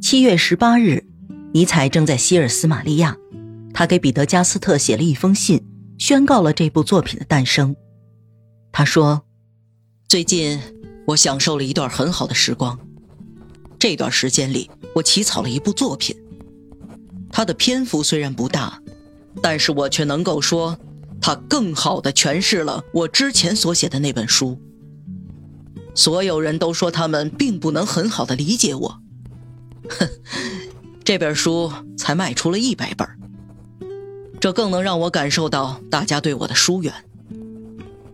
七月十八日，尼采正在希尔斯玛利亚，他给彼得加斯特写了一封信，宣告了这部作品的诞生。他说：“最近我享受了一段很好的时光，这段时间里，我起草了一部作品。它的篇幅虽然不大，但是我却能够说，它更好的诠释了我之前所写的那本书。所有人都说他们并不能很好的理解我。”哼，这本书才卖出了一百本，这更能让我感受到大家对我的疏远。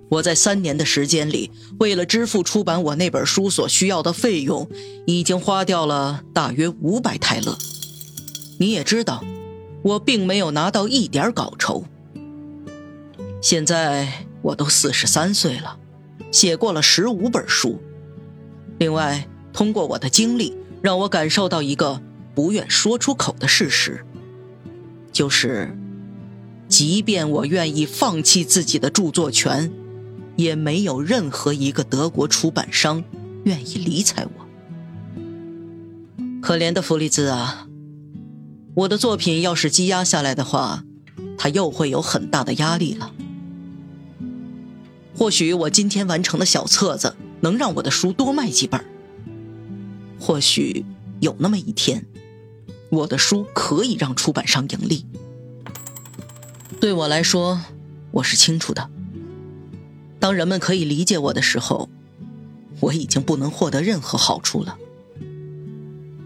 我在三年的时间里，为了支付出版我那本书所需要的费用，已经花掉了大约五百泰勒。你也知道，我并没有拿到一点稿酬。现在我都四十三岁了，写过了十五本书。另外，通过我的经历。让我感受到一个不愿说出口的事实，就是，即便我愿意放弃自己的著作权，也没有任何一个德国出版商愿意理睬我。可怜的弗利兹啊，我的作品要是积压下来的话，他又会有很大的压力了。或许我今天完成的小册子能让我的书多卖几本。或许有那么一天，我的书可以让出版商盈利。对我来说，我是清楚的。当人们可以理解我的时候，我已经不能获得任何好处了。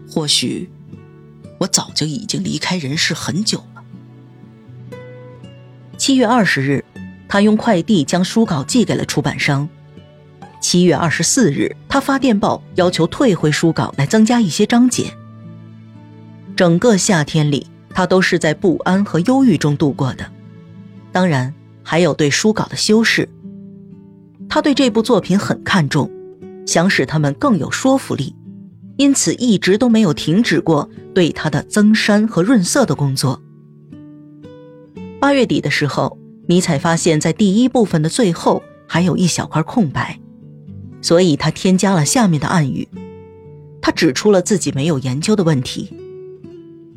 或许我早就已经离开人世很久了。七月二十日，他用快递将书稿寄给了出版商。七月二十四日，他发电报要求退回书稿，来增加一些章节。整个夏天里，他都是在不安和忧郁中度过的，当然还有对书稿的修饰。他对这部作品很看重，想使他们更有说服力，因此一直都没有停止过对它的增删和润色的工作。八月底的时候，尼采发现，在第一部分的最后还有一小块空白。所以他添加了下面的暗语，他指出了自己没有研究的问题。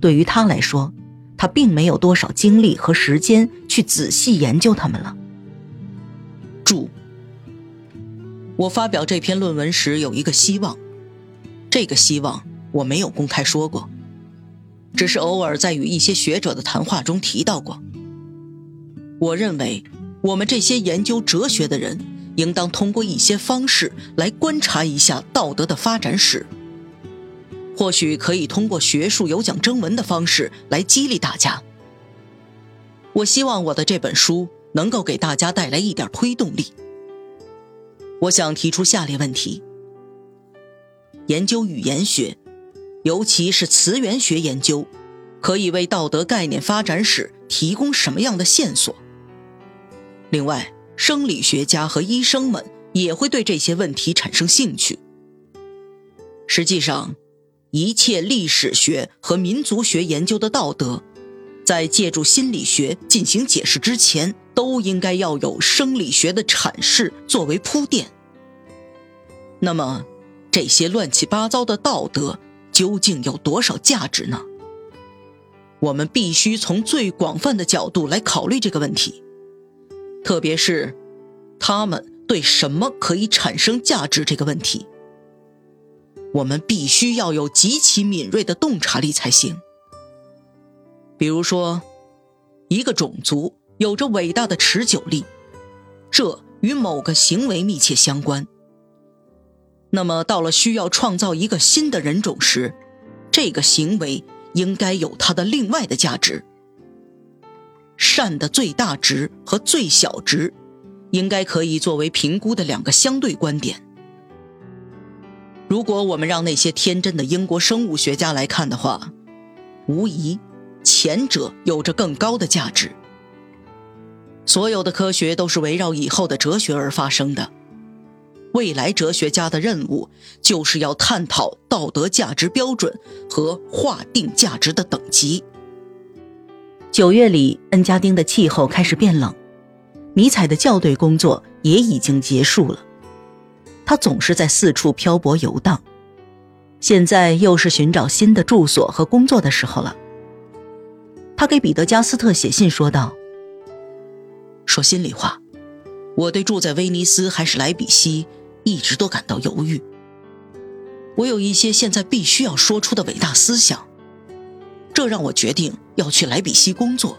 对于他来说，他并没有多少精力和时间去仔细研究他们了。注：我发表这篇论文时有一个希望，这个希望我没有公开说过，只是偶尔在与一些学者的谈话中提到过。我认为，我们这些研究哲学的人。应当通过一些方式来观察一下道德的发展史。或许可以通过学术有奖征文的方式来激励大家。我希望我的这本书能够给大家带来一点推动力。我想提出下列问题：研究语言学，尤其是词源学研究，可以为道德概念发展史提供什么样的线索？另外，生理学家和医生们也会对这些问题产生兴趣。实际上，一切历史学和民族学研究的道德，在借助心理学进行解释之前，都应该要有生理学的阐释作为铺垫。那么，这些乱七八糟的道德究竟有多少价值呢？我们必须从最广泛的角度来考虑这个问题。特别是，他们对什么可以产生价值这个问题，我们必须要有极其敏锐的洞察力才行。比如说，一个种族有着伟大的持久力，这与某个行为密切相关。那么，到了需要创造一个新的人种时，这个行为应该有它的另外的价值。善的最大值和最小值，应该可以作为评估的两个相对观点。如果我们让那些天真的英国生物学家来看的话，无疑前者有着更高的价值。所有的科学都是围绕以后的哲学而发生的，未来哲学家的任务就是要探讨道德价值标准和划定价值的等级。九月里，恩加丁的气候开始变冷，尼采的校对工作也已经结束了。他总是在四处漂泊游荡。现在又是寻找新的住所和工作的时候了。他给彼得加斯特写信说道：“说心里话，我对住在威尼斯还是莱比锡一直都感到犹豫。我有一些现在必须要说出的伟大思想，这让我决定要去莱比锡工作。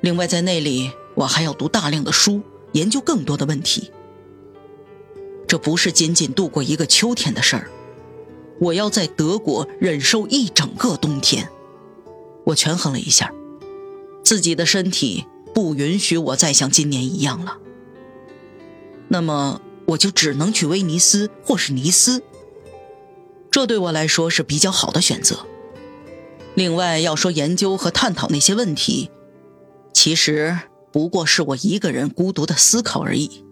另外，在那里我还要读大量的书，研究更多的问题。这不是仅仅度过一个秋天的事儿，我要在德国忍受一整个冬天。”我权衡了一下，自己的身体不允许我再像今年一样了。那么我就只能去威尼斯或是尼斯，这对我来说是比较好的选择。另外，要说研究和探讨那些问题，其实不过是我一个人孤独的思考而已。